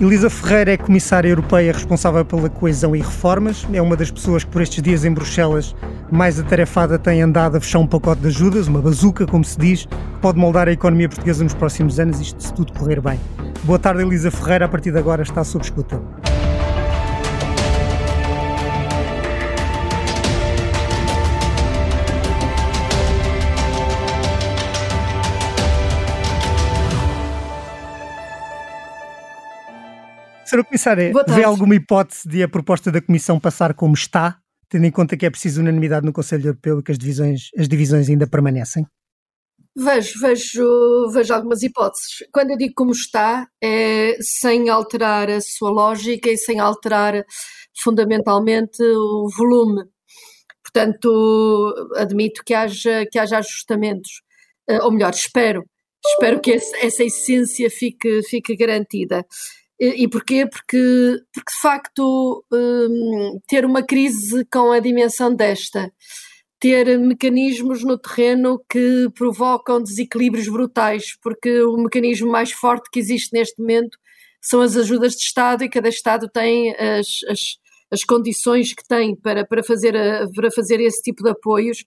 Elisa Ferreira é comissária europeia responsável pela coesão e reformas. É uma das pessoas que por estes dias em Bruxelas mais atarefada tem andado a fechar um pacote de ajudas, uma bazuca, como se diz, que pode moldar a economia portuguesa nos próximos anos, isto se tudo correr bem. Boa tarde, Elisa Ferreira. A partir de agora está sob escuta. Sra. Comissária, vê alguma hipótese de a proposta da Comissão passar como está, tendo em conta que é preciso unanimidade no Conselho Europeu e que as divisões, as divisões ainda permanecem? Vejo, vejo, vejo algumas hipóteses. Quando eu digo como está, é sem alterar a sua lógica e sem alterar fundamentalmente o volume. Portanto, admito que haja, que haja ajustamentos. Eh, ou melhor, espero. Espero que essa essência fique, fique garantida. E, porquê? Porque, porque de facto um, ter uma crise com a dimensão desta, ter mecanismos no terreno que provocam desequilíbrios brutais, porque o mecanismo mais forte que existe neste momento são as ajudas de Estado e cada Estado tem as, as, as condições que tem para, para, fazer, para fazer esse tipo de apoios.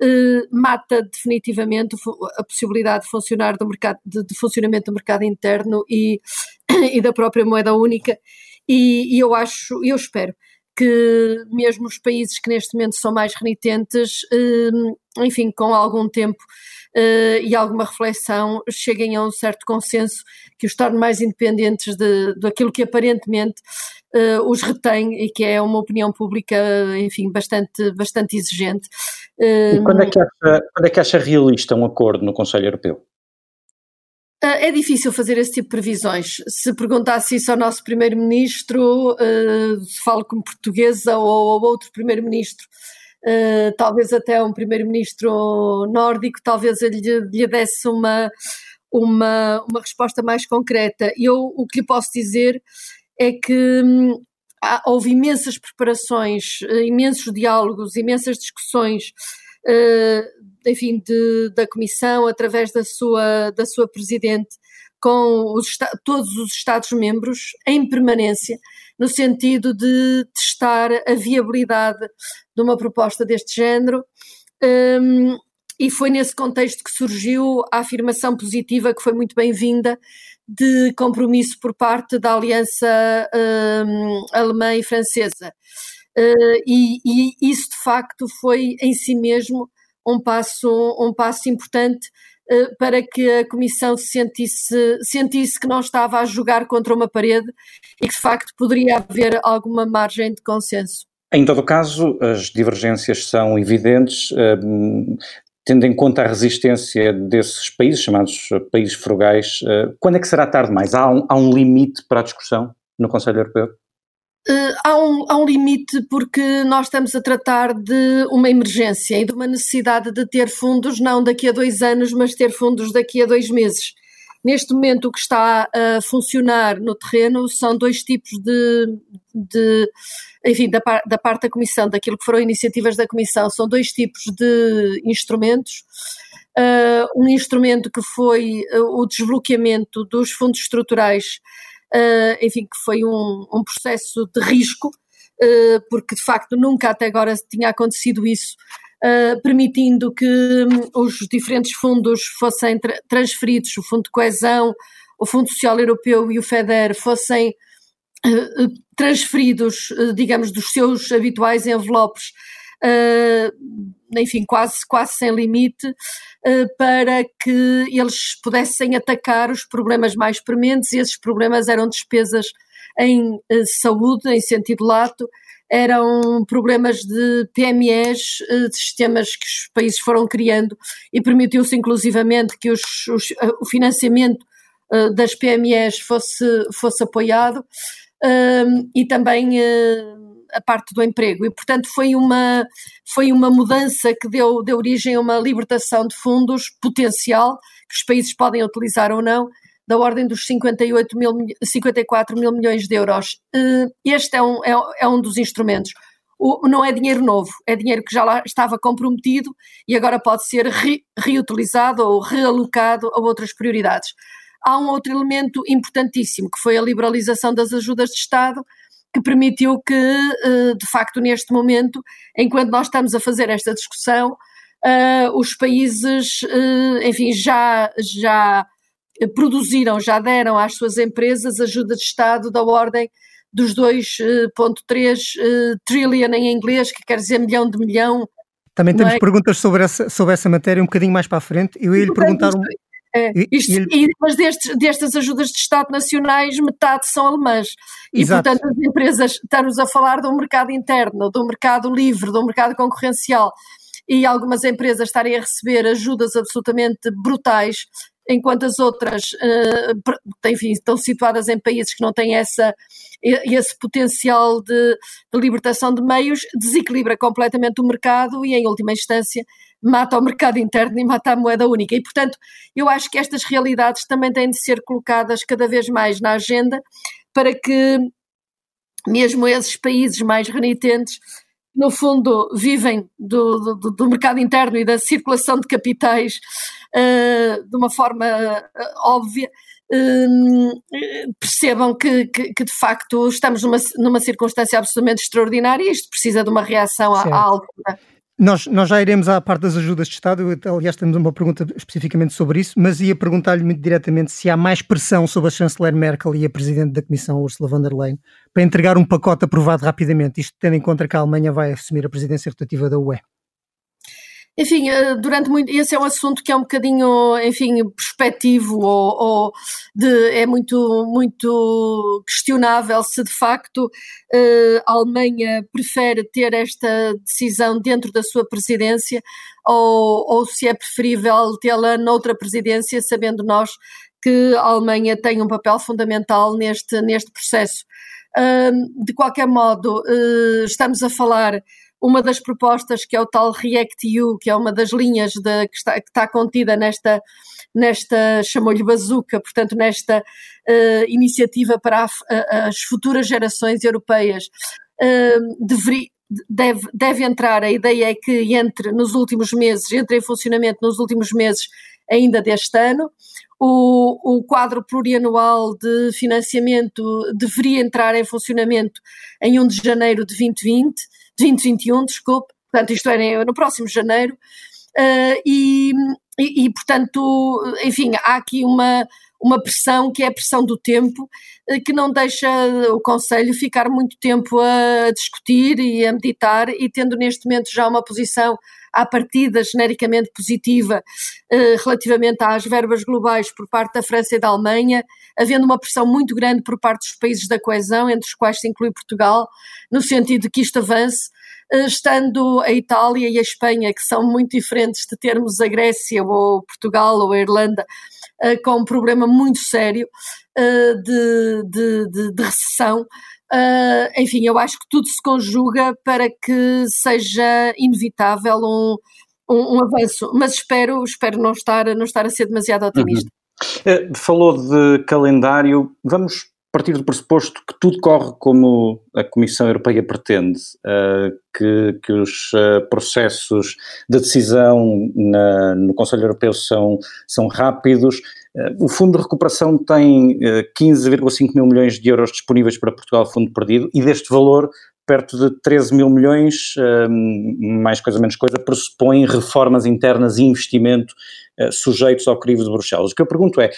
Uh, mata definitivamente a possibilidade de funcionar do mercado de, de funcionamento do mercado interno e e da própria moeda única, e, e, eu acho, eu espero que mesmo os países que neste momento são mais renitentes, eh, enfim, com algum tempo eh, e alguma reflexão, cheguem a um certo consenso que os torne mais independentes de, daquilo que aparentemente eh, os retém e que é uma opinião pública, enfim, bastante, bastante exigente. E quando é, que acha, quando é que acha realista um acordo no Conselho Europeu? Ah, é difícil fazer esse tipo de previsões. Se perguntasse isso ao nosso primeiro-ministro, uh, se falo como portuguesa ou ao outro primeiro-ministro, uh, talvez até um primeiro-ministro nórdico, talvez ele lhe desse uma, uma, uma resposta mais concreta. Eu o que lhe posso dizer é que hum, houve imensas preparações, imensos diálogos, imensas discussões enfim, de, da Comissão, através da sua, da sua Presidente, com os, todos os Estados-membros em permanência, no sentido de testar a viabilidade de uma proposta deste género. Um, e foi nesse contexto que surgiu a afirmação positiva, que foi muito bem-vinda, de compromisso por parte da aliança um, alemã e francesa. Uh, e, e, isso de facto foi em si mesmo um passo, um passo importante uh, para que a Comissão se sentisse, sentisse que não estava a jogar contra uma parede e que de facto poderia haver alguma margem de consenso. Em todo caso, as divergências são evidentes, uh, tendo em conta a resistência desses países, chamados países frugais. quando é que será tarde mais? Há um, há um limite para a discussão no Conselho Europeu? Uh, há, um, há um limite porque nós estamos a tratar de uma emergência e de uma necessidade de ter fundos não daqui a dois anos, mas ter fundos daqui a dois meses. Neste momento, o que está a funcionar no terreno são dois tipos de, de enfim, da, da parte da Comissão, daquilo que foram iniciativas da Comissão, são dois tipos de instrumentos. Uh, um instrumento que foi uh, o desbloqueamento dos fundos estruturais uh, enfim, que foi um, um processo de risco, uh, porque de facto nunca até agora tinha acontecido isso, uh, permitindo que um, os diferentes fundos fossem tra transferidos, o Fundo de Coesão, o Fundo Social Europeu e o FEDER fossem transferidos, digamos, dos seus habituais envelopes enfim, quase, quase sem limite, uh, para que eles pudessem atacar os problemas mais prementes, e esses problemas eram despesas em uh, saúde, em sentido lato, eram problemas de PMEs, de sistemas que os países foram criando. E permitiu-se inclusivamente que os, os, o financiamento das PMEs fosse, fosse apoiado. E também a parte do emprego e, portanto, foi uma, foi uma mudança que deu, deu origem a uma libertação de fundos potencial, que os países podem utilizar ou não, da ordem dos 58 mil, 54 mil milhões de euros. Eh, este é um, é, é um dos instrumentos. O, não é dinheiro novo, é dinheiro que já lá estava comprometido e agora pode ser re, reutilizado ou realocado a outras prioridades. há um outro elemento importantíssimo, que foi a liberalização das ajudas de Estado, que permitiu que, eh, de facto, neste momento, enquanto nós estamos a fazer esta discussão, eh, os países, eh, enfim, já, já produziram, já deram às suas empresas ajuda de Estado da ordem dos 2,3 trillion em inglês, que quer dizer milhão de milhão. Também temos é? perguntas sobre essa, sobre essa matéria um bocadinho mais para a frente. Eu ia lhe perguntar um, é, isto, e, e, mas destes, destas ajudas de Estado nacionais, metade são alemãs. E, Exato. portanto, as empresas, estamos a falar de um mercado interno, de um mercado livre, de um mercado concorrencial, e algumas empresas estarem a receber ajudas absolutamente brutais, enquanto as outras, uh, enfim, estão situadas em países que não têm essa, esse potencial de, de libertação de meios, desequilibra completamente o mercado e, em última instância, mata o mercado interno e mata a moeda única. E, portanto, eu acho que estas realidades também têm de ser colocadas cada vez mais na agenda para que mesmo esses países mais renitentes, no fundo, vivem do, do, do mercado interno e da circulação de capitais uh, de uma forma uh, óbvia, uh, percebam que, que, que, de facto estamos numa, numa circunstância absolutamente extraordinária e isto precisa de uma reação à, à altura. Nós, nós já iremos à parte das ajudas de Estado, aliás temos uma pergunta especificamente sobre isso, mas ia perguntar-lhe muito diretamente se há mais pressão sobre a chanceler Merkel e a Presidente da Comissão Ursula von der Leyen para entregar um pacote aprovado rapidamente, isto tendo em conta que a Alemanha vai assumir a presidência rotativa da UE. Enfim, eh, durante muito. Esse é um assunto que é um bocadinho, enfim, perspectivo ou, ou de, é muito, muito questionável se de facto eh, a Alemanha prefere ter esta decisão dentro da sua presidência ou, ou se é preferível tê-la noutra presidência, sabendo nós que a Alemanha tem um papel fundamental neste, neste processo. de qualquer modo, eh, estamos a falar uma das propostas que é o tal React-EU, que é uma das linhas de, que, está, que está contida nesta, nesta chamou-lhe bazuca, portanto, nesta uh, iniciativa para a, as futuras gerações europeias, uh, deve, deve entrar, a ideia é que entre nos últimos meses, entre em funcionamento nos últimos meses ainda deste ano. O, o quadro plurianual de financiamento deveria entrar em funcionamento em 1 de janeiro de 2020 2021, desculpe, portanto isto é no próximo janeiro, uh, e, e, e, portanto, enfim, há aqui uma, uma pressão que é a pressão do tempo, uh, que não deixa o Conselho ficar muito tempo a discutir e a meditar, e tendo neste momento já uma posição à partida genericamente positiva eh, relativamente às verbas globais por parte da França e da Alemanha, havendo uma pressão muito grande por parte dos países da coesão, entre os quais se inclui Portugal, no sentido de que isto avance, eh, estando a Itália e a Espanha, que são muito diferentes de termos a Grécia ou Portugal ou a Irlanda, eh, com um problema muito sério de, de, de, de recessão, Uh, enfim, eu acho que tudo se conjuga para que seja inevitável um, um, um, avanço, mas espero, espero não, estar, não estar a ser demasiado otimista. Uhum. falou de calendário, vamos partir do pressuposto que tudo corre como a Comissão Europeia pretende, uh, que, que, os uh, processos de decisão na, no Conselho Europeu são, são rápidos, o Fundo de Recuperação tem 15,5 mil milhões de euros disponíveis para Portugal, fundo perdido, e deste valor, perto de 13 mil milhões, mais coisa menos coisa, pressupõe reformas internas e investimento sujeitos ao crivo de Bruxelas. O que eu pergunto é,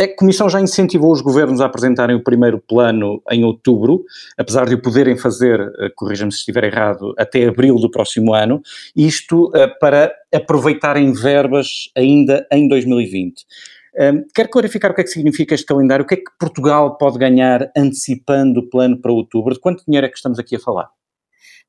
a Comissão já incentivou os governos a apresentarem o primeiro plano em outubro, apesar de o poderem fazer, corrija-me se estiver errado, até abril do próximo ano, isto para aproveitarem verbas ainda em 2020. Um, quero clarificar o que é que significa este calendário, o que é que Portugal pode ganhar antecipando o plano para outubro, de quanto dinheiro é que estamos aqui a falar?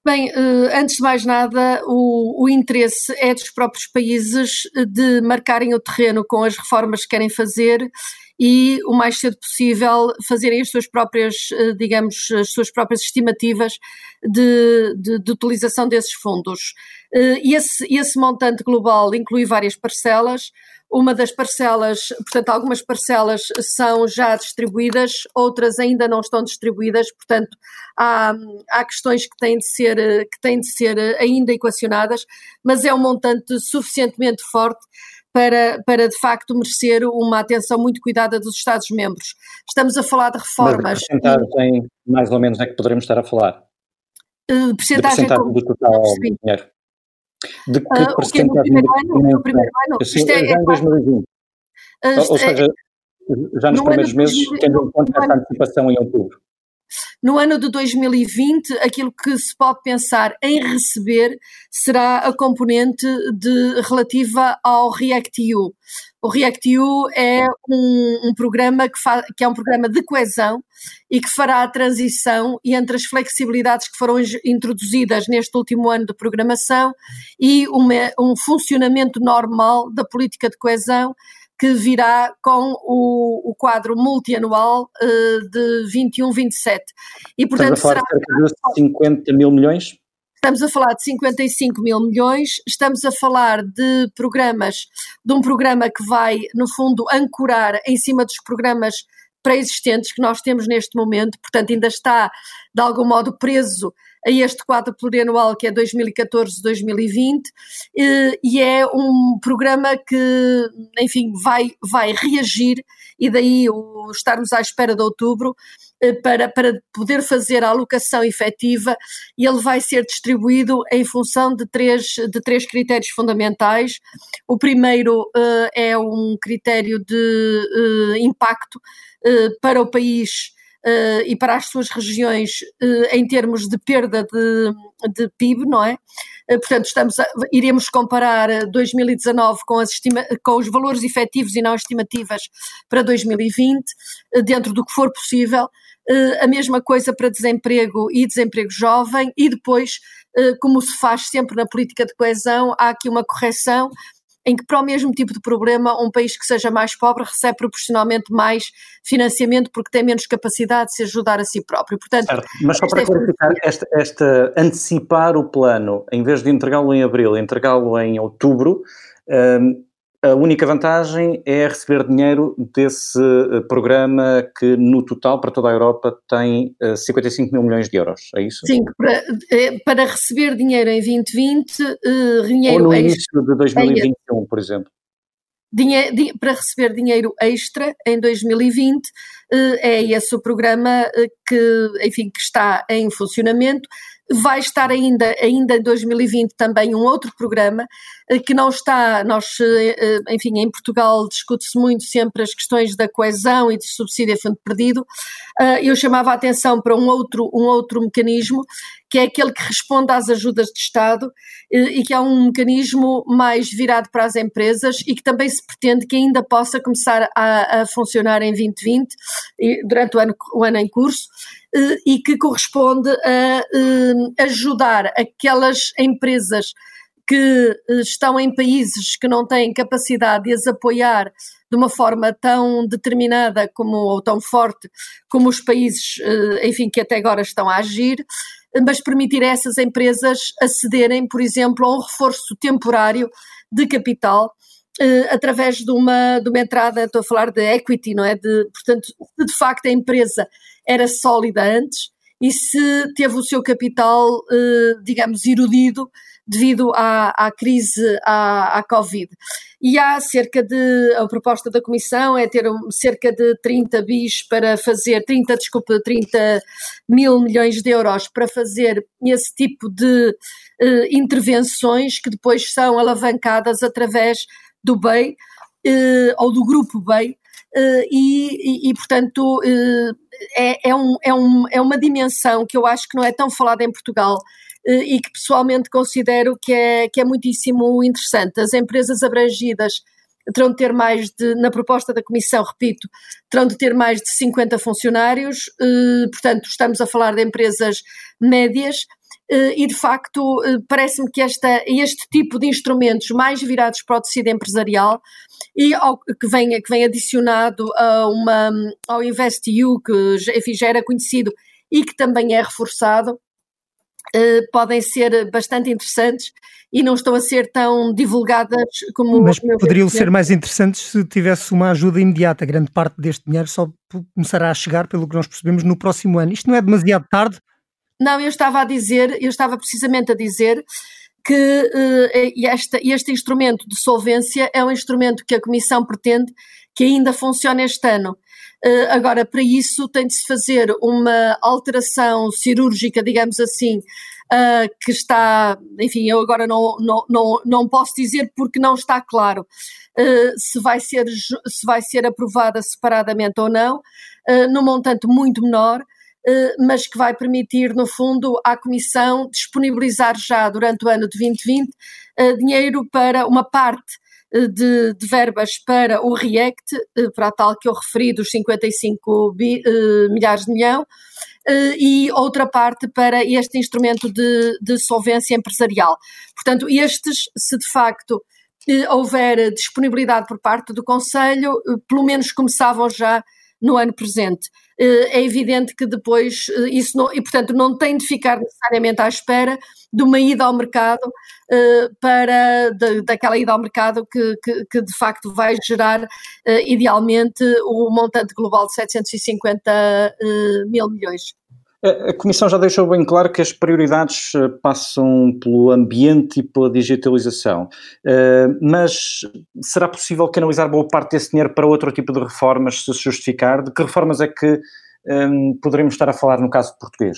Bem, eh, antes de mais nada, o, o, interesse é dos próprios países de marcarem o terreno com as reformas que querem fazer e o mais cedo possível fazerem as suas próprias, eh, digamos, as suas próprias estimativas de, de, de utilização desses fundos. Eh, e esse, esse montante global inclui várias parcelas. Uma das parcelas, portanto, algumas parcelas são já distribuídas, outras ainda não estão distribuídas, portanto, há, há questões que têm, de ser, que têm de ser ainda equacionadas, mas é um montante suficientemente forte para, para de facto merecer uma atenção muito cuidada dos Estados-membros. Estamos a falar de reformas. Mas de mais ou menos, é que poderemos estar a falar? Uh, percentagem, de do total do dinheiro. De que uh, percentagem? No primeiro ano? No primeiro ano? Sim, já é, em 2020. Uh, ou, ou seja, já nos primeiros meses, tendo em conta essa antecipação em outubro. No ano de 2020, aquilo que se pode pensar em receber será a componente de, relativa ao REACT-EU. O REACT-EU é um, um programa que, que, é um programa de coesão e que fará a transição entre as flexibilidades que foram introduzidas neste último ano de programação e uma, um funcionamento normal da política de coesão que virá com o, o quadro multianual uh, de 21-27. E, portanto, Estamos a falar será... de 50 mil milhões? Estamos a falar de 55 mil milhões, estamos a falar de programas, de um programa que vai, no fundo, ancorar em cima dos programas pré-existentes que nós temos neste momento, portanto, ainda está, de algum modo, preso a este quadro plurianual que é 2014-2020 e é um programa que, enfim, vai, vai reagir e daí o estarmos à espera de outubro eh, para, para poder fazer a alocação efetiva e ele vai ser distribuído em função de três, de três critérios fundamentais. O primeiro uh, é um critério de uh, impacto uh, para o país uh, e para as suas regiões uh, em termos de perda de, de PIB, não é? Uh, portanto, estamos a, iremos comparar 2019 com, estima, com os valores efetivos e não estimativas para 2020, dentro do que for possível. A mesma coisa para desemprego e desemprego jovem, e depois, como se faz sempre na política de coesão, há aqui uma correção em que para o mesmo tipo de problema um país que seja mais pobre recebe proporcionalmente mais financiamento porque tem menos capacidade de se ajudar a si próprio. Portanto, certo. Mas só para é clarificar, esta, esta, antecipar o plano, em vez de entregá-lo em abril, entregá-lo em outubro, um, a única vantagem é receber dinheiro desse eh, programa que, no total, para toda a Europa, tem 55 eh, mil milhões de euros, é isso? Sim, para, eh, para receber dinheiro em 2020, dinheiro Ou no início de 2021, por exemplo. Dinheiro, para receber dinheiro extra em 2020, é esse o programa que, enfim, que está em funcionamento. Vai estar ainda, ainda em 2020 também um outro programa eh, que não está, nós, eh, eh, enfim, em Portugal discute-se muito sempre as questões da coesão e de subsídio a fundo perdido. Eu chamava a atenção para um outro, um outro mecanismo, que é aquele que responde às ajudas de Estado e que é um mecanismo mais virado para as empresas e que também se pretende que ainda possa começar a, a funcionar em 2020, durante o ano, o ano em curso e que corresponde a eh, ajudar aquelas empresas que eh, estão em países que não têm capacidade de as apoiar de uma forma tão determinada como ou tão forte como os países, enfim, que até agora estão a agir, mas permitir a essas empresas acederem, por exemplo, a um reforço temporário de capital através de uma, de uma entrada, estou a falar de equity, não é? De, portanto, de facto a empresa era sólida antes e se teve o seu capital, eh, digamos, erudido devido à, à crise, à, à, Covid. E há cerca de, a proposta da Comissão é ter cerca de 30 bis para fazer, 30, desculpa, 30 mil milhões de euros para fazer esse tipo de uh, intervenções que depois são alavancadas através do BEI uh, ou do Grupo BEI, e, e, e, portanto, uh, é, é, um, é, um, é uma dimensão que eu acho que não é tão falada em Portugal uh, e que pessoalmente considero que é, que é muitíssimo interessante. As empresas abrangidas terão de ter mais de, na proposta da Comissão, repito, terão de ter mais de 50 funcionários, portanto, estamos a falar de empresas médias. E de facto, parece-me que esta, este tipo de instrumentos mais virados para o tecido empresarial e ao, que, vem, que vem adicionado a uma, ao InvestEU, que enfim, já era conhecido e que também é reforçado, Uh, podem ser bastante interessantes e não estão a ser tão divulgadas como. Mas poderiam ser mais interessantes se tivesse uma ajuda imediata. Grande parte deste dinheiro só começará a chegar, pelo que nós percebemos, no próximo ano. Isto não é demasiado tarde? Não, eu estava a dizer, eu estava precisamente a dizer que este, este instrumento de solvência é um instrumento que a Comissão pretende que ainda funcione este ano. Agora, para isso, tem de se fazer uma alteração cirúrgica, digamos assim, uh, que está, enfim, eu agora não, não, não, não posso dizer porque não está claro uh, se, vai ser, se vai ser aprovada separadamente ou não, uh, num montante muito menor, mas que vai permitir, no fundo, à Comissão disponibilizar já durante o ano de 2020 dinheiro para uma parte de, de, verbas para o REACT, para a tal que eu referi dos 55 bi, milhares de milhão, e outra parte para este instrumento de, de solvência empresarial. Portanto, estes, se de facto houver disponibilidade por parte do Conselho, pelo menos começavam já no ano presente. É evidente que depois isso não, e portanto não tem de ficar necessariamente à espera de uma ida ao mercado para de, daquela ida ao mercado que, que, que, de facto vai gerar idealmente o montante global de 750 mil milhões. A Comissão já deixou bem claro que as prioridades eh, passam pelo ambiente e pela digitalização, eh, mas será possível canalizar boa parte desse dinheiro para outro tipo de reformas, se justificar? De que reformas é que um, poderemos estar a falar no caso português?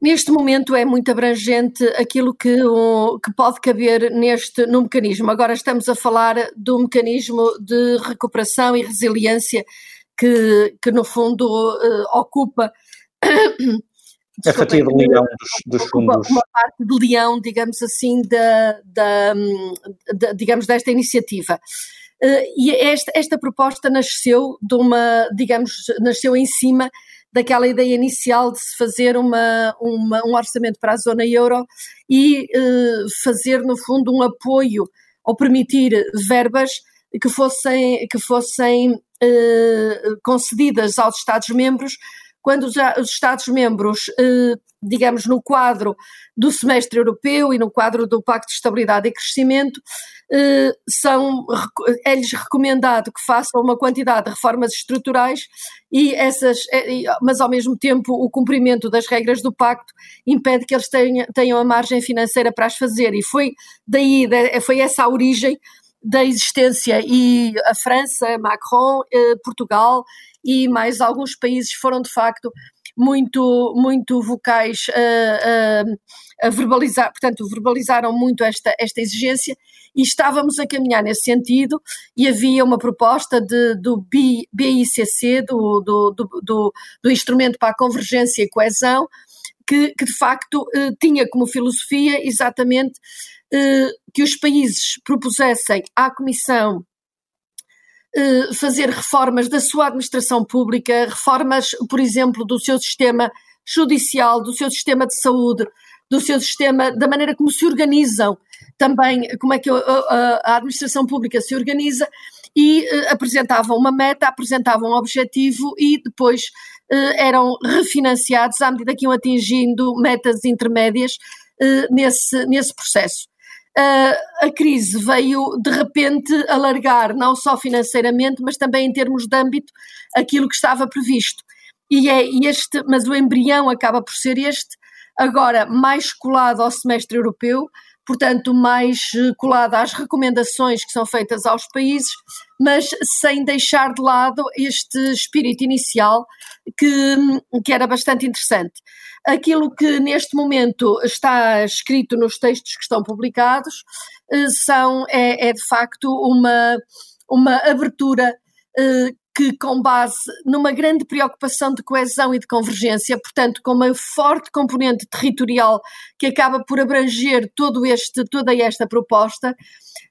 Neste momento é muito abrangente aquilo que, que pode caber neste no mecanismo. Agora estamos a falar do mecanismo de recuperação e resiliência que, que no fundo uh, ocupa a fatia de leão dos, dos fundos. Uma, parte de leão, digamos assim, da, da, digamos, desta iniciativa. Uh, e esta, esta proposta nasceu de uma, digamos, nasceu em cima daquela ideia inicial de se fazer uma, uma um orçamento para a zona euro e uh, fazer, no fundo, um apoio ou permitir verbas que fossem, que fossem uh, concedidas aos Estados-membros quando os, os Estados-membros, eh, digamos, no quadro do semestre europeu e no quadro do Pacto de Estabilidade e Crescimento, eh, são, é-lhes recomendado que façam uma quantidade de reformas estruturais e essas, eh, mas ao mesmo tempo o cumprimento das regras do pacto impede que eles tenham, tenham a margem financeira para as fazer. E foi daí, foi essa a origem da existência e a França, Macron, Portugal e mais alguns países foram de facto muito, muito vocais a, a, a, verbalizar, portanto, verbalizaram muito esta, esta exigência e estávamos a caminhar nesse sentido e havia uma proposta de, do BICC, do, do, do, do, Instrumento para a Convergência e Coesão, que, que de facto eh, tinha como filosofia exatamente eh, que os países propusessem à Comissão eh, fazer reformas da sua administração pública, reformas, por exemplo, do seu sistema judicial, do seu sistema de saúde, do seu sistema, da maneira como se organizam, também como é que a, a administração pública se organiza, e apresentavam uma meta, apresentavam um objetivo e depois eram refinanciados à medida que iam atingindo metas intermédias nesse, nesse processo a crise veio de repente alargar, não só financeiramente, mas também em termos de âmbito, aquilo que estava previsto. E é este, mas o embrião acaba por ser este, agora mais colado ao semestre europeu, portanto, mais eh, colado às recomendações que são feitas aos países, mas sem deixar de lado este espírito inicial que, que era bastante interessante. Aquilo que neste momento está escrito nos textos que estão publicados eh, são, é, é de facto uma, uma abertura eh, que, com base numa grande preocupação de coesão e de convergência, portanto, com uma forte componente territorial que acaba por abranger todo este, toda esta proposta,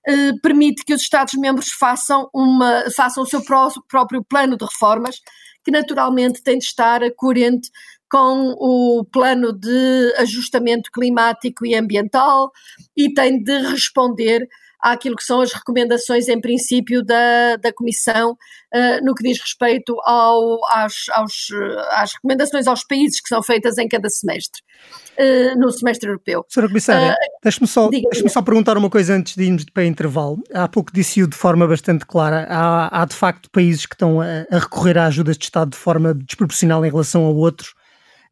eh, permite que os Estados-membros façam, uma, façam o seu pró próprio plano de reformas, que naturalmente tem de estar coerente com o plano de ajustamento climático e ambiental e tem de responder àquilo que são as recomendações, em princípio, da, da Comissão uh, no que diz respeito ao, às, aos, às recomendações aos países que são feitas em cada semestre, uh, no semestre europeu. Senhora Comissária, uh, deixe-me só, deixe só perguntar uma coisa antes de irmos para intervalo. Há pouco disse-o de forma bastante clara, há, há de facto países que estão a, a recorrer a ajudas de Estado de forma desproporcional em relação a outros,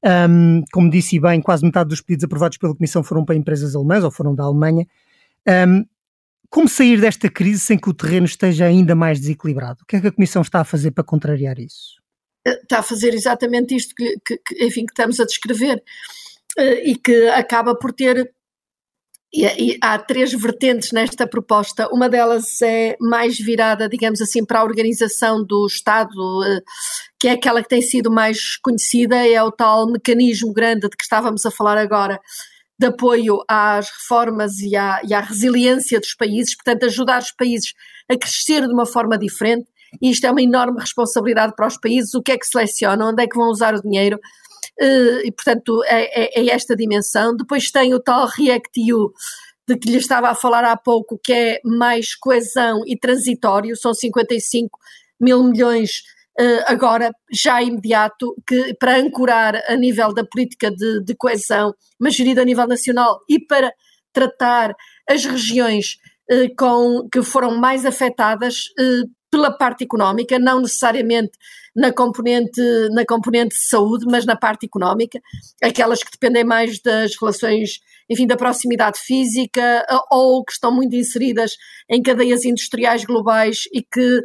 Um, como disse bem, quase metade dos pedidos aprovados pela Comissão foram para empresas alemãs ou foram da Alemanha. Um, como sair desta crise sem que o terreno esteja ainda mais desequilibrado? O que é que a Comissão está a fazer para contrariar isso? Está a fazer exatamente isto que, que enfim, que estamos a descrever eh, e que acaba por ter e, e, há três vertentes nesta proposta. Uma delas é mais virada, digamos assim, para a organização do Estado, eh, que é aquela que tem sido mais conhecida, é o tal mecanismo grande de que estávamos a falar agora, de apoio às reformas e à, e à resiliência dos países, portanto, ajudar os países a crescer de uma forma diferente. E isto é uma enorme responsabilidade para os países. O que é que selecionam? Onde é que vão usar o dinheiro? Eh, e, portanto, é, é, é, esta dimensão. Depois tem o tal REACT-EU, de que lhe estava a falar há pouco, que é mais coesão e transitório, são 55 mil milhões agora, já imediato, que, para ancorar a nível da política de, de coesão, mas gerida a nível nacional, e para tratar as regiões uh, com, que foram mais afetadas uh, pela parte económica, não necessariamente na componente, na componente de saúde, mas na parte económica, aquelas que dependem mais das relações, enfim, da proximidade física ou que estão muito inseridas em cadeias industriais globais e que,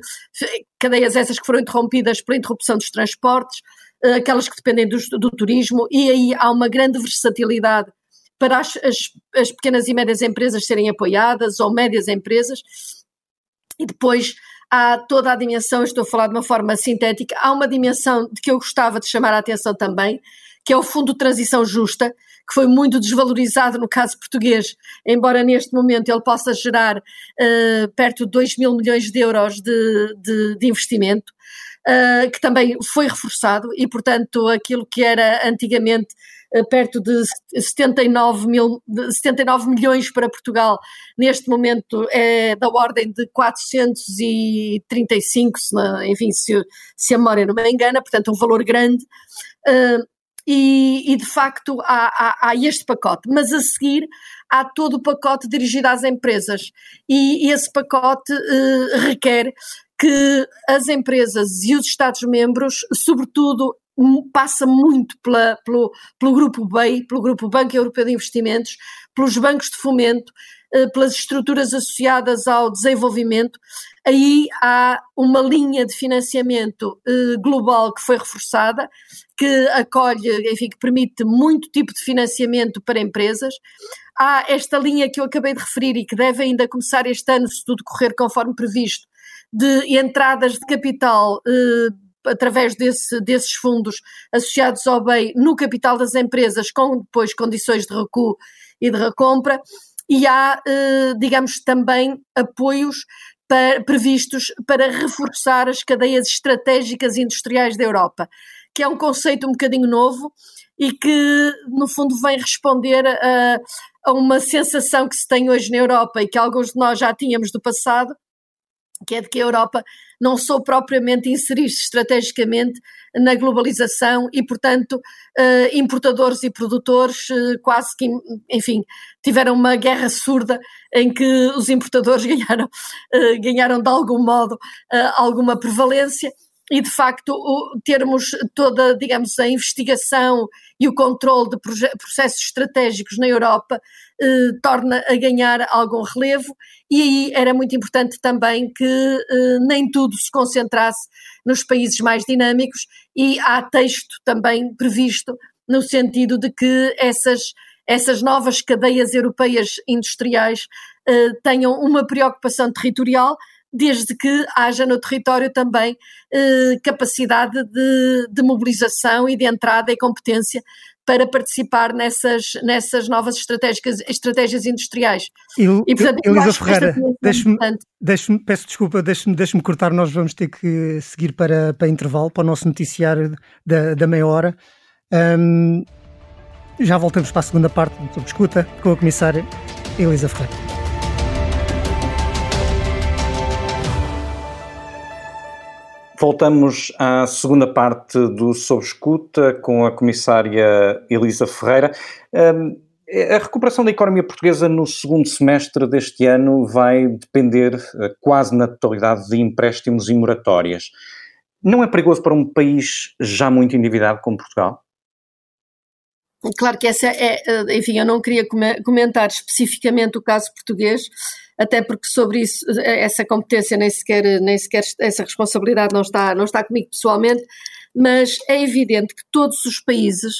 cadeias essas que foram interrompidas pela interrupção dos transportes, eh, aquelas que dependem do, do turismo, e aí há uma grande versatilidade para as, as, as pequenas e médias empresas serem apoiadas ou médias empresas, e depois há toda a dimensão, estou a falar de uma forma sintética, há uma dimensão de que eu gostava de chamar a atenção também, que é o Fundo de Transição Justa, que foi muito desvalorizado no caso português, embora neste momento ele possa gerar uh, perto de 2 mil milhões de euros de, de, de investimento, uh, que também foi reforçado e, portanto, aquilo que era antigamente eh, perto de 79, mil, 79 milhões para Portugal, neste momento é da ordem de 435, se enfim, se, se a memória não me engana, portanto um valor grande. Uh, e, e, de facto há, há, há, este pacote, mas a seguir há todo o pacote dirigido às empresas. E, esse pacote uh, requer que as empresas e os Estados-membros, sobretudo passa muito pela, pelo, pelo grupo BEI, pelo grupo Banco Europeu de Investimentos, pelos bancos de fomento, eh, pelas estruturas associadas ao desenvolvimento. Aí há uma linha de financiamento eh, global que foi reforçada, que acolhe, enfim, que permite muito tipo de financiamento para empresas. Há esta linha que eu acabei de referir e que deve ainda começar este ano, se tudo correr conforme previsto, de entradas de capital eh, através desse, desses fundos associados ao BEI no capital das empresas, com depois condições de recuo e de recompra, e há, eh, digamos, também apoios para, previstos para reforçar as cadeias estratégicas industriais da Europa, que é um conceito um bocadinho novo e que, no fundo, vem responder a, a uma sensação que se tem hoje na Europa e que alguns de nós já tínhamos do passado, que é de que a Europa não sou propriamente inserir-se estrategicamente na globalização e, portanto, eh, importadores e produtores eh, quase que, enfim, tiveram uma guerra surda em que os importadores ganharam, eh, ganharam de algum modo alguma prevalência e de facto termos toda, digamos, a investigação e o controle de processos estratégicos na Europa eh, torna a ganhar algum relevo. E aí era muito importante também que eh, nem tudo se concentrasse nos países mais dinâmicos. E há texto também previsto no sentido de que essas essas novas cadeias europeias industriais eh, tenham uma preocupação territorial, desde que haja no território também eh, capacidade de, de, mobilização e de entrada e competência para participar nessas, nessas novas estratégias, estratégias industriais. Eu, e, portanto, Elisa Ferreira, deixe-me, deixe peço desculpa, deixe-me deixe cortar, nós vamos ter que seguir para, para intervalo, para o nosso noticiário da, da meia hora. Um, já voltamos para a segunda parte do Escuta com a comissária Elisa Ferreira. Voltamos à segunda parte do Sob Escuta com a comissária Elisa Ferreira. Um, a recuperação da economia portuguesa no segundo semestre deste ano vai depender uh, quase na totalidade de empréstimos e moratórias. Não é perigoso para um país já muito endividado como Portugal? Claro que essa é, enfim, eu não queria comentar especificamente o caso português, até porque sobre isso, essa competência nem sequer, nem sequer essa responsabilidade não está, não está comigo pessoalmente, mas é evidente que todos os países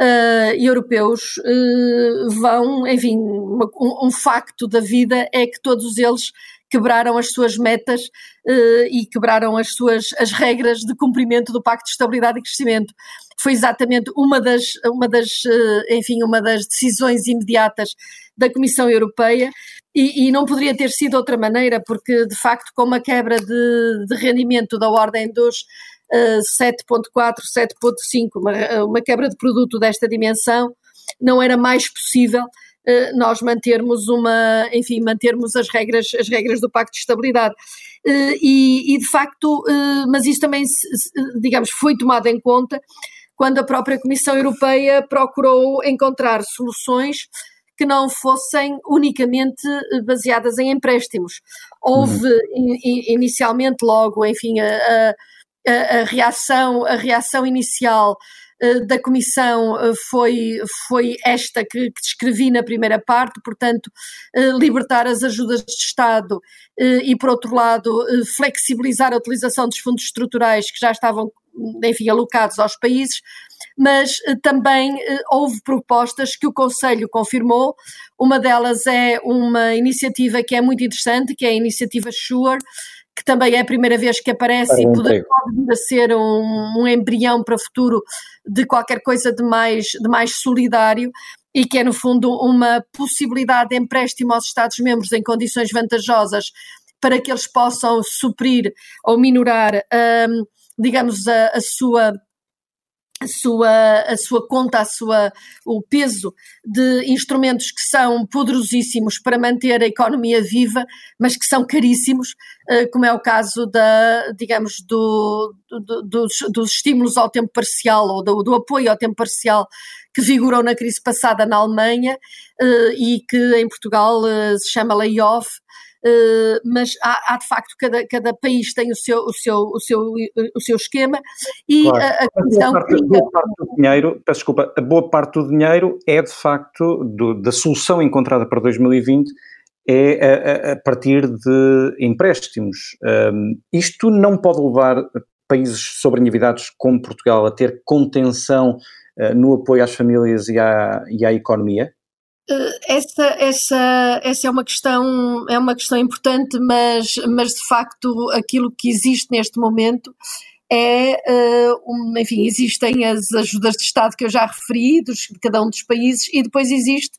uh, europeus uh, vão, enfim, uma, um, um, facto da vida é que todos eles quebraram as suas metas uh, e quebraram as suas as regras de cumprimento do Pacto de Estabilidade e Crescimento. Foi exatamente uma das, uma das enfim, uma das decisões imediatas da Comissão Europeia e, e, não poderia ter sido outra maneira, porque de facto com uma quebra de, de rendimento da ordem dos 7.4, 7.5, uma, uma quebra de produto desta dimensão, não era mais possível uh, nós mantermos uma, enfim, mantermos as regras, as regras do Pacto de Estabilidade. Uh, e, e, de facto, uh, mas isso também, digamos, foi tomado em conta quando a própria Comissão Europeia procurou encontrar soluções que não fossem unicamente baseadas em empréstimos. Houve uhum. in, inicialmente logo, enfim, a, a a, reação, a reação inicial uh, da Comissão uh, foi, foi esta que, que, descrevi na primeira parte, portanto, uh, libertar as ajudas de Estado e, por outro lado, flexibilizar a utilização dos fundos estruturais que já estavam, enfim, alocados aos países, mas também houve propostas que o Conselho confirmou. Uma delas é uma iniciativa que é muito interessante, que é a iniciativa SURE, que também é a primeira vez que aparece e pode, vir a ser um, um, embrião para o futuro de qualquer coisa de mais, de mais solidário e que é, no fundo, uma possibilidade de empréstimo aos Estados-membros em condições vantajosas para que eles possam suprir ou minorar, um, digamos, a, a sua a sua, a sua conta, a sua, o peso de instrumentos que são poderosíssimos para manter a economia viva, mas que são caríssimos, eh, como é o caso da, digamos, do, do, dos, dos, estímulos ao tempo parcial ou do, do, apoio ao tempo parcial que vigorou na crise passada na Alemanha eh, e que em Portugal eh, se chama layoff, mas há, há, de facto cada, cada país tem o seu, o seu, o seu, o seu esquema e claro. a, a questão boa, boa parte do dinheiro, peço desculpa, a boa parte do dinheiro é de facto do, da solução encontrada para 2020 é a, a partir de empréstimos. Um, isto não pode levar países sobreendividados como Portugal a ter contenção uh, no apoio às famílias e à, e à economia? Eh, essa, essa, essa é uma questão é uma questão importante, mas, mas de facto aquilo que existe neste momento é, uh, um, enfim, existem as ajudas de Estado que eu já referi, dos, de cada um dos países, e depois existe,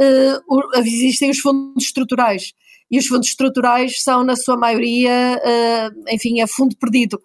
uh, o, existem os fundos estruturais. E os fundos estruturais são, na sua maioria, uh, enfim, a fundo perdido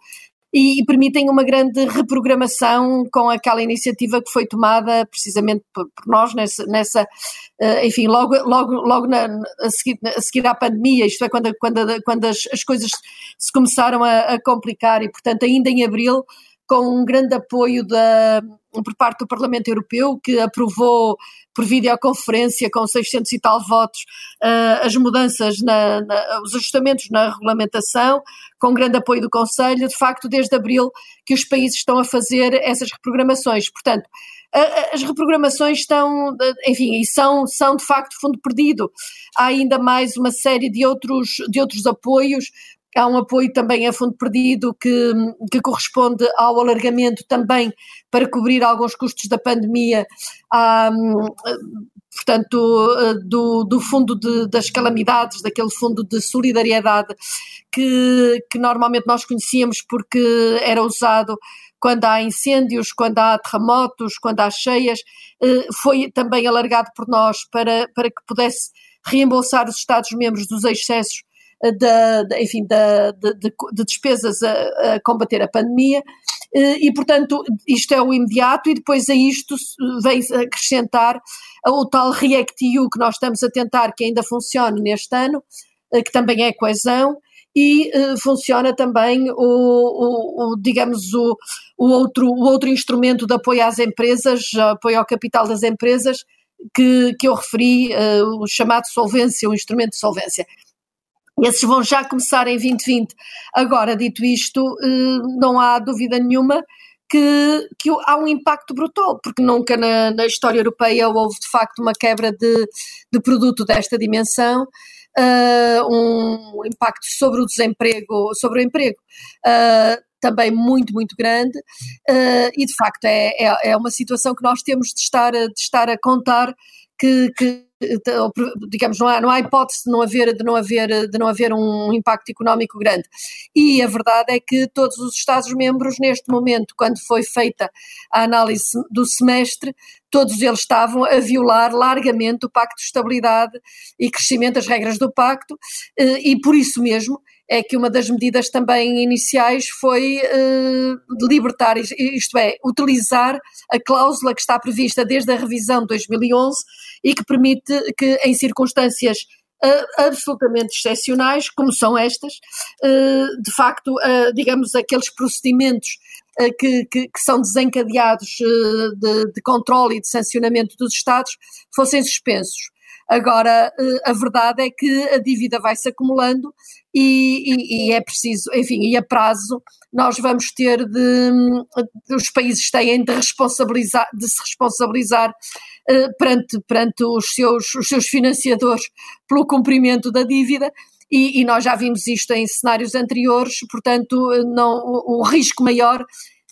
e, permitem uma grande reprogramação com aquela iniciativa que foi tomada precisamente por, por nós nessa, nessa uh, enfim, logo, logo, logo na, a, seguir, a seguir à pandemia, isto é, quando, quando, quando as, as coisas se começaram a, a complicar e, portanto, ainda em abril, com um grande apoio da, por parte do Parlamento Europeu, que aprovou por videoconferência com 600 e tal votos uh, as mudanças, na, na, os ajustamentos na regulamentação, com grande apoio do Conselho, de facto desde abril que os países estão a fazer essas reprogramações. Portanto, as reprogramações estão, enfim, e são, são de facto fundo perdido. Há ainda mais uma série de outros, de outros apoios, Há um apoio também a fundo perdido que, que corresponde ao alargamento também para cobrir alguns custos da pandemia, portanto, do, do fundo de, das calamidades, daquele fundo de solidariedade que, que normalmente nós conhecíamos porque era usado quando há incêndios, quando há terremotos, quando há cheias, eh, foi também alargado por nós para, para que pudesse reembolsar os Estados-membros dos excessos da, da enfim, da, de, de, despesas a, a, combater a pandemia. Eh, e, portanto, isto é o imediato, e depois a isto vem acrescentar o tal REACT-EU que nós estamos a tentar que ainda funcione neste ano, eh, que também é coesão, e uh, funciona também o, o, o digamos o, o, outro, o outro instrumento de apoio às empresas, apoio ao capital das empresas que, que eu referi, o chamado solvência, o instrumento de solvência. Esses vão já começar em 2020. Agora, dito isto, eh, não há dúvida nenhuma que, que há um impacto brutal, porque nunca na, na história europeia houve de facto uma quebra de, de produto desta dimensão. Uh, um impacto sobre o desemprego, sobre o emprego, uh, também muito, muito grande, uh, e de facto é, é, é, uma situação que nós temos de estar, de estar a contar que, que digamos, não há, não há hipótese de não, haver, de, não haver, de não haver um impacto económico grande. E a verdade é que todos os Estados-membros, neste momento, quando foi feita a análise do semestre, todos eles estavam a violar largamente o Pacto de Estabilidade e Crescimento, as regras do Pacto, eh, e por isso mesmo é que uma das medidas também iniciais foi uh, libertar, isto é, utilizar a cláusula que está prevista desde a revisão de 2011 e que permite que, em circunstâncias uh, absolutamente excepcionais, como são estas, uh, de facto, digamos, aqueles procedimentos que, que, que, são desencadeados de, de controle e de sancionamento dos Estados fossem suspensos. Agora, a verdade é que a dívida vai se acumulando e, e, e, é preciso, enfim, e a prazo nós vamos ter de, os países têm de responsabilizar, de se responsabilizar uh, perante, perante os, seus, os seus financiadores pelo cumprimento da dívida e, e, nós já vimos isto em cenários anteriores, portanto não, o, o risco maior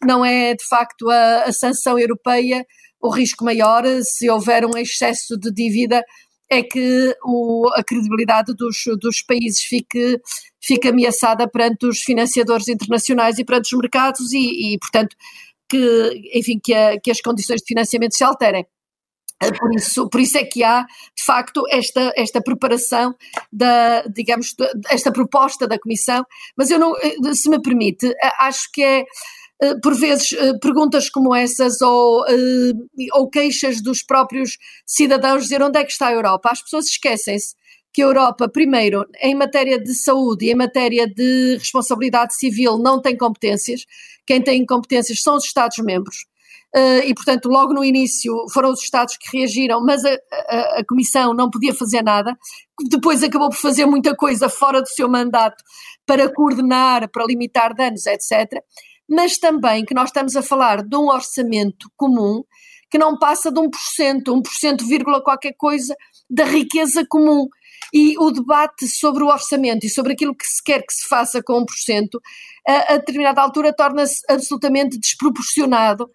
não é de facto a, a sanção europeia, o risco maior se houver um excesso de dívida é que o, a credibilidade dos, dos países fique, fique ameaçada perante os financiadores internacionais e perante os mercados e, e portanto, que, enfim, que, a, que as condições de financiamento se alterem. Eh, por isso, por isso é que há, de facto, esta, esta preparação da, digamos, esta proposta da Comissão, mas eu não, eh, se me permite, eh, acho que é por vezes eh, perguntas como essas ou, eh, ou queixas dos próprios cidadãos dizer onde é que está a Europa. As pessoas esquecem-se que a Europa, primeiro, em matéria de saúde e em matéria de responsabilidade civil, não tem competências. Quem tem competências são os Estados-membros. e, portanto, logo no início foram os Estados que reagiram, mas a, a, a, Comissão não podia fazer nada. Depois acabou por fazer muita coisa fora do seu mandato para coordenar, para limitar danos, etc mas também que nós estamos a falar de um orçamento comum que não passa de 1%, 1%, vírgula qualquer coisa da riqueza comum. E o debate sobre o orçamento e sobre aquilo que se quer que se faça com 1%, a, a determinada altura torna-se absolutamente desproporcionado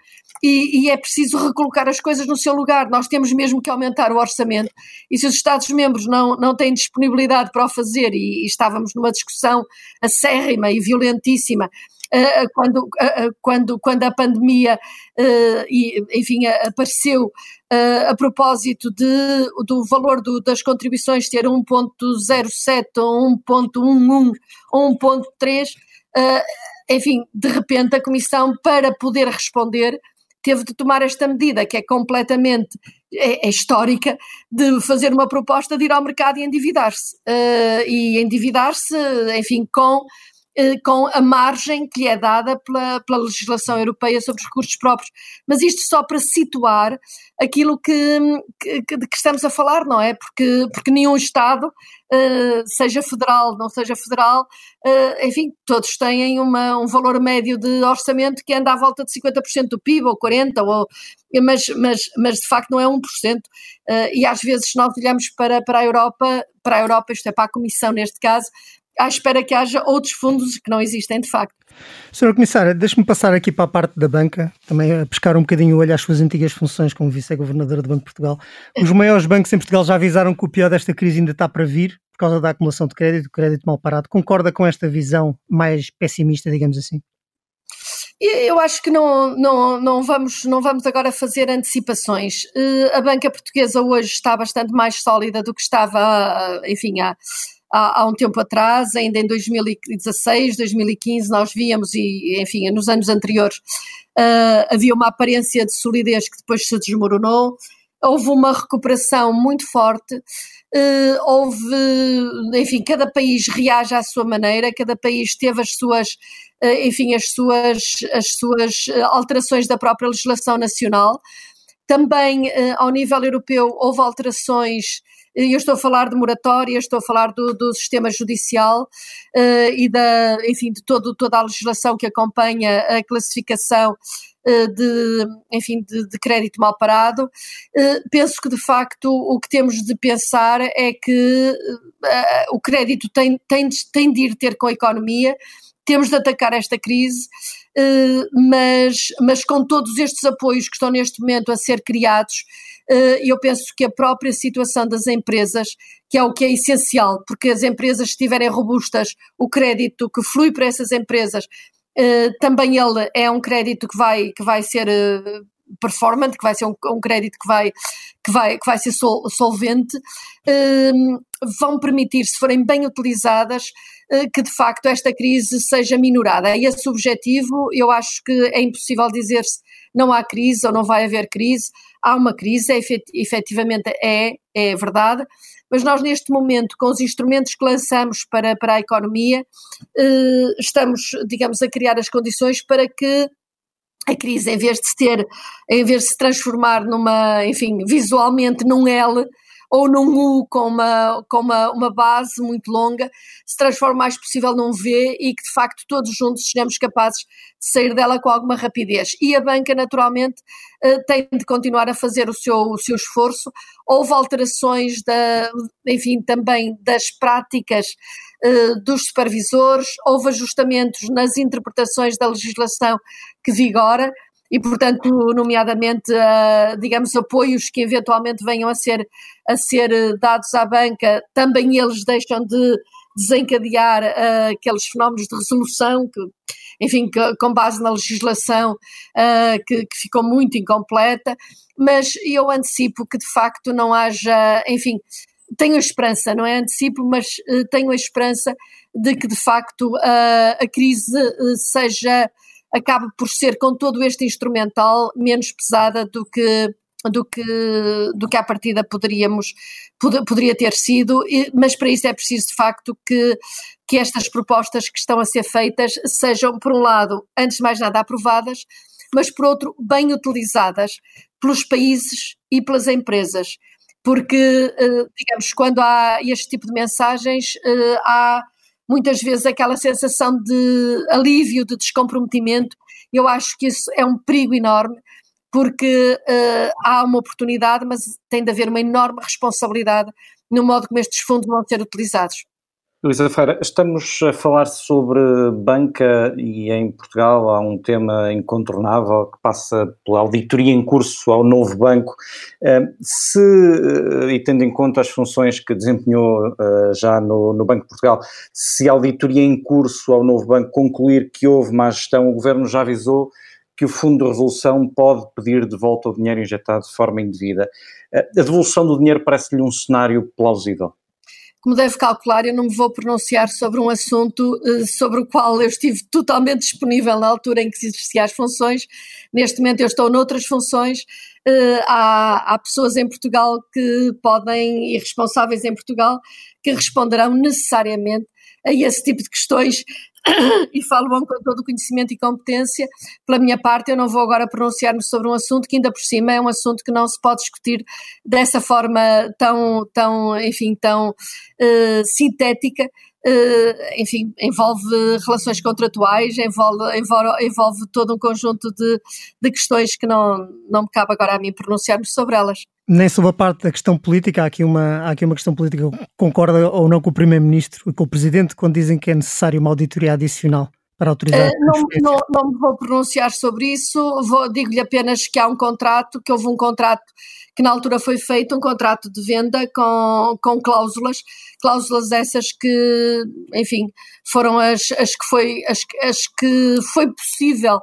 e, e, é preciso recolocar as coisas no seu lugar. Nós temos mesmo que aumentar o orçamento e se os Estados-membros não, não têm disponibilidade para o fazer, e, e estávamos numa discussão acérrima e violentíssima quando, quando, quando a pandemia, e, enfim, apareceu a propósito de, do valor do, das contribuições ter 1.07 ou 1.11 ou 1.3, enfim, de repente a Comissão, para poder responder, teve de tomar esta medida, que é completamente é, é histórica, de fazer uma proposta de ir ao mercado e endividar-se. Uh, e endividar-se, enfim, com eh, com a margem que lhe é dada pela, pela legislação europeia sobre os recursos próprios. Mas isto só para situar aquilo que, que, que estamos a falar, não é? Porque, porque nenhum Estado, uh, seja federal, não seja federal, uh, enfim, todos têm uma, um valor médio de orçamento que anda à volta de 50% do PIB, ou 40%, ou, mas, mas, mas de facto não é 1%. Uh, e às vezes nós olhamos para, para a Europa, para a Europa, isto é, para a Comissão neste caso, à espera que haja outros fundos que não existem de facto. Senhora Comissária, deixe-me passar aqui para a parte da banca, também a pescar um bocadinho o olho às suas antigas funções como vice-governadora do Banco de Portugal. Os maiores bancos em Portugal já avisaram que o pior desta crise ainda está para vir, por causa da acumulação de crédito, crédito mal parado. Concorda com esta visão mais pessimista, digamos assim? Eu acho que não, não, não, vamos, não vamos agora fazer antecipações. Eh, a banca portuguesa hoje está bastante mais sólida do que estava, enfim, há, há, um tempo atrás, ainda em 2016, 2015, nós víamos, e enfim, nos anos anteriores, uh, havia uma aparência de solidez que depois se desmoronou, houve uma recuperação muito forte, uh, houve, enfim, cada país reage à sua maneira, cada país teve as suas, uh, enfim, as suas, as suas alterações da própria legislação nacional. Também, ao nível europeu, houve alterações eu estou a falar de moratória, estou a falar do, do sistema judicial uh, e da, enfim, de todo, toda a legislação que acompanha a classificação uh, de, enfim, de, de, crédito mal parado. Uh, penso que, de facto, o que temos de pensar é que o crédito tem, tem, tem de ir ter com a economia, temos de atacar esta crise, mas, mas com todos estes apoios que estão neste momento a ser criados, eh, eu penso que a própria situação das empresas, que é o que é essencial, porque as empresas estiverem robustas, o crédito que flui para essas empresas, eh, também ele é um crédito que vai, que vai ser eh, performant, que vai ser um, um, crédito que vai, que vai, que vai ser sol, solvente, vão permitir, se forem bem utilizadas, que de facto esta crise seja minorada. E esse objetivo, eu acho que é impossível dizer-se não há crise ou não vai haver crise há uma crise, é, efetivamente é, é verdade, mas nós neste momento, com os instrumentos que lançamos para, para a economia, eh, estamos, digamos, a criar as condições para que a crise, em vez de se ter, em vez de se transformar numa, enfim, visualmente num L, ou num U com uma, com uma, uma base muito longa, se transforma o mais possível num V e que de facto todos juntos sejamos capazes de sair dela com alguma rapidez. E a banca, naturalmente, eh, tem de continuar a fazer o seu, o seu esforço. Houve alterações, da, enfim, também das práticas uh, dos supervisores, houve ajustamentos nas interpretações da legislação que vigora e, portanto, nomeadamente, uh, digamos, apoios que eventualmente venham a ser, a ser eh, dados à banca, também eles deixam de desencadear uh, aqueles fenómenos de resolução que, enfim, que, com base na legislação uh, que, que, ficou muito incompleta, mas eu antecipo que de facto não haja, enfim, tenho a esperança, não é? Antecipo, mas uh, tenho a esperança de que de facto a crise seja acaba por ser, com todo este instrumental, menos pesada do que do que, do que à partida poderíamos, pod, poderia ter sido, mas para isso é preciso de facto que, que estas propostas que estão a ser feitas sejam, por um lado, antes de mais nada aprovadas, mas por outro, bem utilizadas pelos países e pelas empresas. Porque, eh, digamos, quando há este tipo de mensagens, eh, há muitas vezes aquela sensação de alívio, de descomprometimento. Eu acho que isso é um perigo enorme, porque uh, há uma oportunidade, mas tem de haver uma enorme responsabilidade no modo como estes fundos vão ser utilizados. Luísa Feira, estamos a falar sobre banca e em Portugal há um tema incontornável que passa pela auditoria em curso ao novo banco. Eh, se, eh, e tendo em conta as funções que desempenhou eh, já no, no Banco de Portugal, se a auditoria em curso ao novo banco concluir que houve má gestão, o Governo já avisou que o Fundo de Resolução pode pedir de volta o dinheiro injetado de forma indevida. A devolução do dinheiro parece-lhe um cenário plausível? Como deve calcular, eu não me vou pronunciar sobre um assunto uh, sobre o qual eu estive totalmente disponível na altura em que exercia as funções. Neste momento eu estou noutras funções. Uh, há, há pessoas em Portugal que podem, e responsáveis em Portugal, que responderão necessariamente a esse tipo de questões e falo com todo o conhecimento e competência. Pela minha parte, eu não vou agora pronunciar-me sobre um assunto que ainda por cima é um assunto que não se pode discutir dessa forma tão, tão enfim, tão uh, sintética. Uh, enfim, envolve relações contratuais, envolve, envolve, envolve todo um conjunto de, de questões que não, não me cabe agora a mim pronunciar-me sobre elas. Nem sobre a parte da questão política, há aqui uma, há aqui uma questão política, concorda ou não com o Primeiro-Ministro e com o Presidente quando dizem que é necessário uma auditoria adicional para autorizar? Uh, não, não, não, me vou pronunciar sobre isso, digo-lhe apenas que há um contrato, que houve um contrato que na altura foi feito, um contrato de venda com, com cláusulas, cláusulas essas que, enfim, foram as, as que foi, as, as que foi possível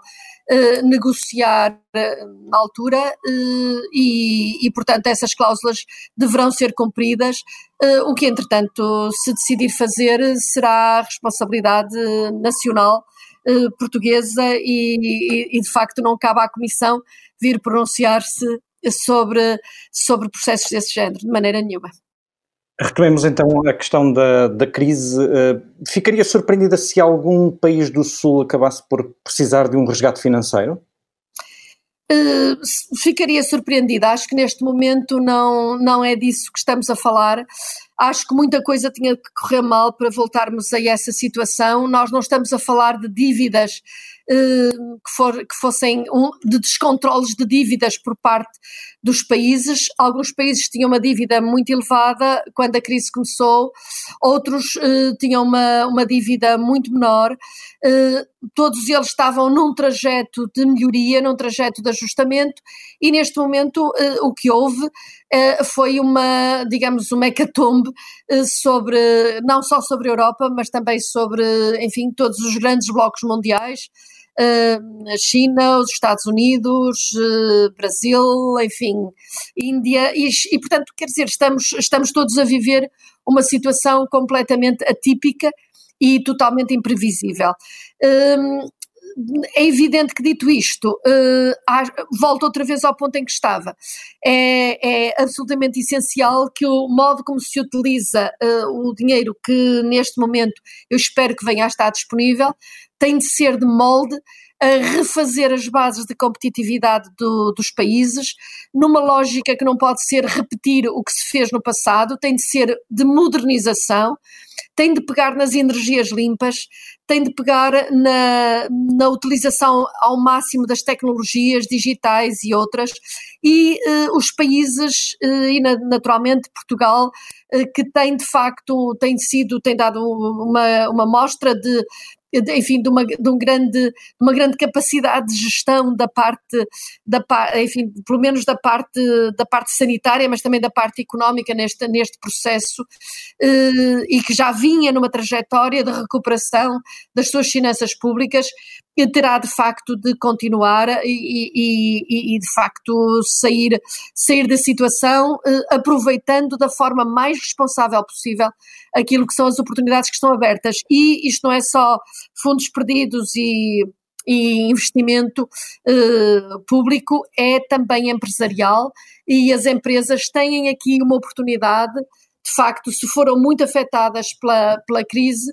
eh, negociar uh, na altura uh, e, e, portanto, essas cláusulas deverão ser cumpridas. o que, entretanto, se decidir fazer será a responsabilidade nacional portuguesa e, e, e, de facto, não cabe à Comissão vir pronunciar-se sobre, sobre processos desse género, de maneira nenhuma. Retomemos então a questão da, da crise. Uh, ficaria surpreendida se algum país do Sul acabasse por precisar de um resgate financeiro? Uh, ficaria surpreendida. Acho que neste momento não, não é disso que estamos a falar. Acho que muita coisa tinha que correr mal para voltarmos a essa situação. Nós não estamos a falar de dívidas uh, que, for, que, fossem um, de descontroles de dívidas por parte dos países. Alguns países tinham uma dívida muito elevada quando a crise começou, outros uh, tinham uma, uma dívida muito menor. Uh, todos eles estavam num trajeto de melhoria, num trajeto de ajustamento, e neste momento uh, o que houve foi uma, digamos, uma hecatombe sobre, não só sobre a Europa, mas também sobre, enfim, todos os grandes blocos mundiais, a China, os Estados Unidos, Brasil, enfim, Índia, e, e portanto, quer dizer, estamos, estamos todos a viver uma situação completamente atípica e totalmente imprevisível. É evidente que, dito isto, uh, volto outra vez ao ponto em que estava. É, é absolutamente essencial que o modo como se utiliza uh, o dinheiro que neste momento eu espero que venha a estar disponível tem de ser de molde a refazer as bases de competitividade do, dos países, numa lógica que não pode ser repetir o que se fez no passado, tem de ser de modernização, tem de pegar nas energias limpas, tem de pegar na, na utilização ao máximo das tecnologias digitais e outras, e uh, os países, uh, e na, naturalmente Portugal, uh, que tem de facto, tem sido, tem dado uma, uma mostra de enfim, de uma, de um grande, de uma grande capacidade de gestão da parte, da, enfim, pelo menos da parte, da parte sanitária, mas também da parte económica neste, neste processo, eh, e que já vinha numa trajetória de recuperação das suas finanças públicas, terá de facto de continuar e, e, e, de facto sair, sair da situação eh, aproveitando da forma mais responsável possível aquilo que são as oportunidades que estão abertas. E isto não é só fundos perdidos e, e investimento eh, público, é também empresarial e as empresas têm aqui uma oportunidade, de facto, se foram muito afetadas pela, pela crise,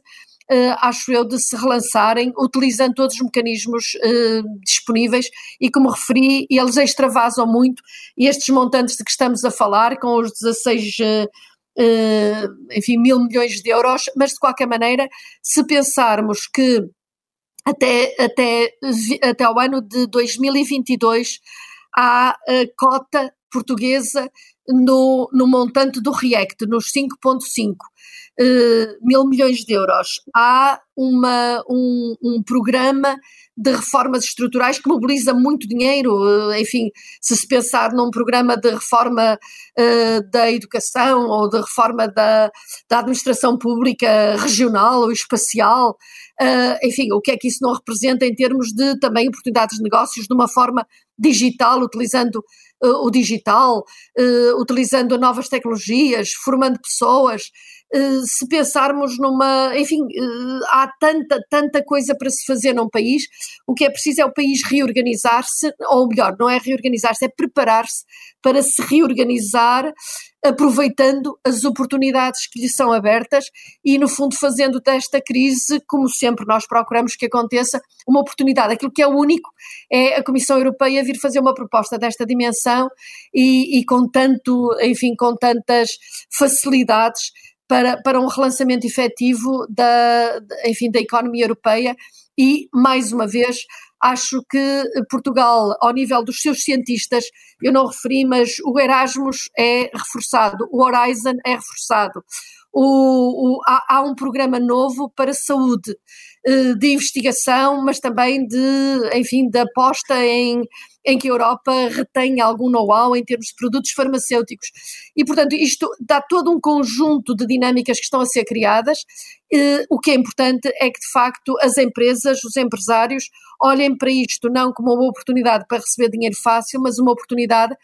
uh, acho eu, de se relançarem, utilizando todos os mecanismos uh, disponíveis e, como referi, eles extravasam muito estes montantes de que estamos a falar, com os 16 Uh, enfim, mil milhões de euros, mas de qualquer maneira, se pensarmos que até, até, até o ano de 2022 há cota portuguesa no, no montante do REACT, nos 5,5 uh, mil milhões de euros. Há uma, um, um programa de reformas estruturais que mobiliza muito dinheiro. Eh, enfim, se se pensar num programa de reforma uh, da educação ou de reforma da, da administração pública regional ou espacial, uh, enfim, o que é que isso não representa em termos de também oportunidades de negócios de uma forma digital, utilizando uh, o digital, utilizando novas tecnologias, formando pessoas. Eh, se pensarmos numa. Enfim, eh, há tanta, tanta coisa para se fazer num país, o que é preciso é o país reorganizar-se, ou melhor, não é reorganizar-se, é preparar-se para se reorganizar, aproveitando as oportunidades que lhe são abertas e, no fundo, fazendo desta crise, como sempre nós procuramos que aconteça, uma oportunidade. Aquilo que é único é a Comissão Europeia vir fazer uma proposta desta dimensão e, e com tanto, enfim, com tantas facilidades para, para um relançamento efetivo da, enfim, da economia europeia e, mais uma vez, acho que Portugal, ao nível dos seus cientistas, eu não referi, mas o Erasmus é reforçado, o Horizon é reforçado. O, o, há, há, um programa novo para saúde, eh, de investigação, mas também de, enfim, de aposta em, em que a Europa retém algum know-how em termos de produtos farmacêuticos. E, portanto, isto dá todo um conjunto de dinâmicas que estão a ser criadas. Eh, o que é importante é que, de facto, as empresas, os empresários, olhem para isto não como uma oportunidade para receber dinheiro fácil, mas uma oportunidade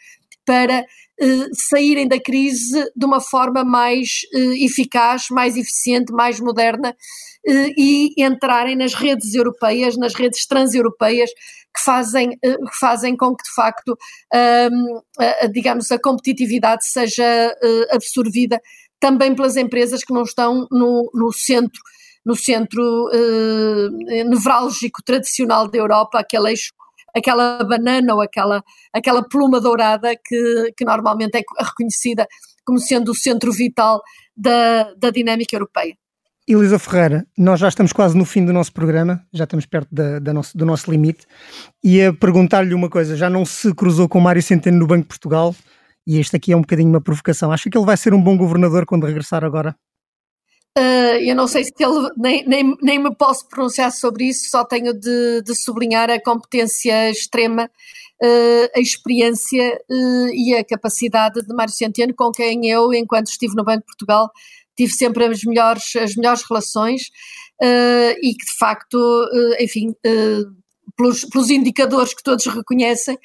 para eh, saírem da crise de uma forma mais eh, eficaz, mais eficiente, mais moderna eh, e entrarem nas redes europeias, nas redes transeuropeias que fazem, eh, que fazem com que de facto, digamos, a competitividade seja eh, absorvida também pelas empresas que não estão no, no centro no centro eh, nevrálgico tradicional da Europa, aquele eixo aquela banana ou aquela, aquela pluma dourada que, que normalmente é reconhecida como sendo o centro vital da, da dinâmica europeia. Elisa Ferreira, nós já estamos quase no fim do nosso programa, já estamos perto da, da nosso, do nosso limite, e a perguntar-lhe uma coisa: já não se cruzou com Mário Centeno no Banco de Portugal? E este aqui é um bocadinho uma provocação. Acha que ele vai ser um bom governador quando regressar agora? Uh, eu não sei se ele, nem, nem, nem me posso pronunciar sobre isso, só tenho de, de sublinhar a competência extrema, uh, a experiência uh, e a capacidade de Mário Centeno, com quem eu, enquanto estive no Banco de Portugal, tive sempre as melhores, as melhores relações e que de facto, enfim, pelos, pelos indicadores que todos reconhecem,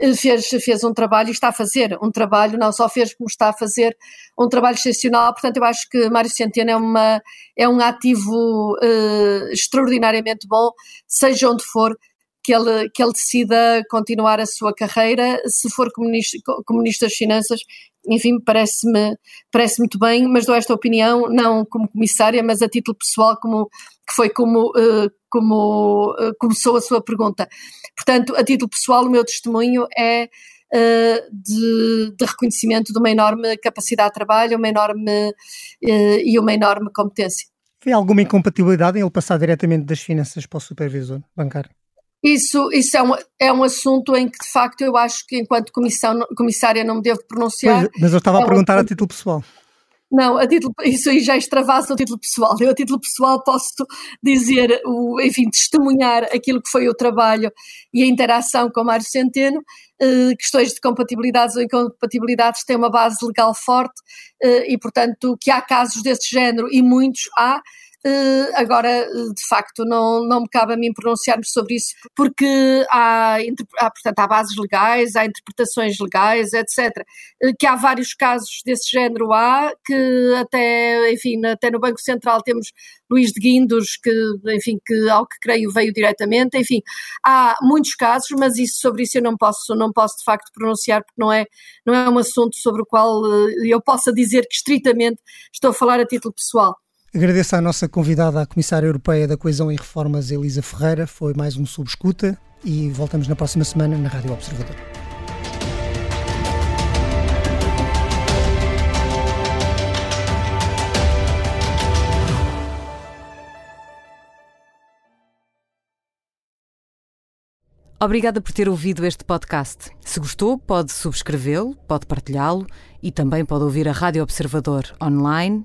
eh, fez, fez um trabalho e está a fazer um trabalho, não só fez como está a fazer um trabalho excepcional, portanto eu acho que Mário Centeno é, uma, é um ativo uh, extraordinariamente bom, seja onde for, que ele, que ele decida continuar a sua carreira, se for comunista, comunista das finanças, enfim, parece-me parece muito bem, mas dou esta opinião, não como comissária, mas a título pessoal, como, que foi como, uh, como uh, começou a sua pergunta. Portanto, a título pessoal, o meu testemunho é uh, de, de, reconhecimento de uma enorme capacidade de trabalho, uma enorme e uma enorme competência. Foi alguma incompatibilidade em ele passar diretamente das finanças para o supervisor bancário? Isso, isso é, um, é um assunto em que, de facto, eu acho que, enquanto comissão, comissária, não me devo pronunciar. Pois, mas eu estava é a perguntar um... a título pessoal. Não, a título, isso aí já extravasa o título pessoal. Eu, a título pessoal, posso dizer, o, enfim, testemunhar aquilo que foi o trabalho e a interação com o Mário Centeno. Eh, questões de compatibilidades ou incompatibilidades têm uma base legal forte eh, e, portanto, que há casos desse género e muitos há, agora, eh, de facto, não, não me cabe a mim pronunciar-me sobre isso, porque há, há, portanto, há bases legais, há interpretações legais, etc. Uh, que há vários casos desse género, há, que até, enfim, até no Banco Central temos Luís de Guindos, que, enfim, que ao que creio veio diretamente, enfim, há muitos casos, mas isso, sobre isso eu não posso, não posso de facto pronunciar, porque não é, não é um assunto sobre o qual eu possa dizer que estritamente estou a falar a título pessoal. Agradeço à nossa convidada, a Comissária Europeia da Coesão e Reformas, Elisa Ferreira. Foi mais um Subescuta e voltamos na próxima semana na Rádio Observador. Obrigada por ter ouvido este podcast. Se gostou, pode subscrevê-lo, pode partilhá-lo e também pode ouvir a Rádio Observador online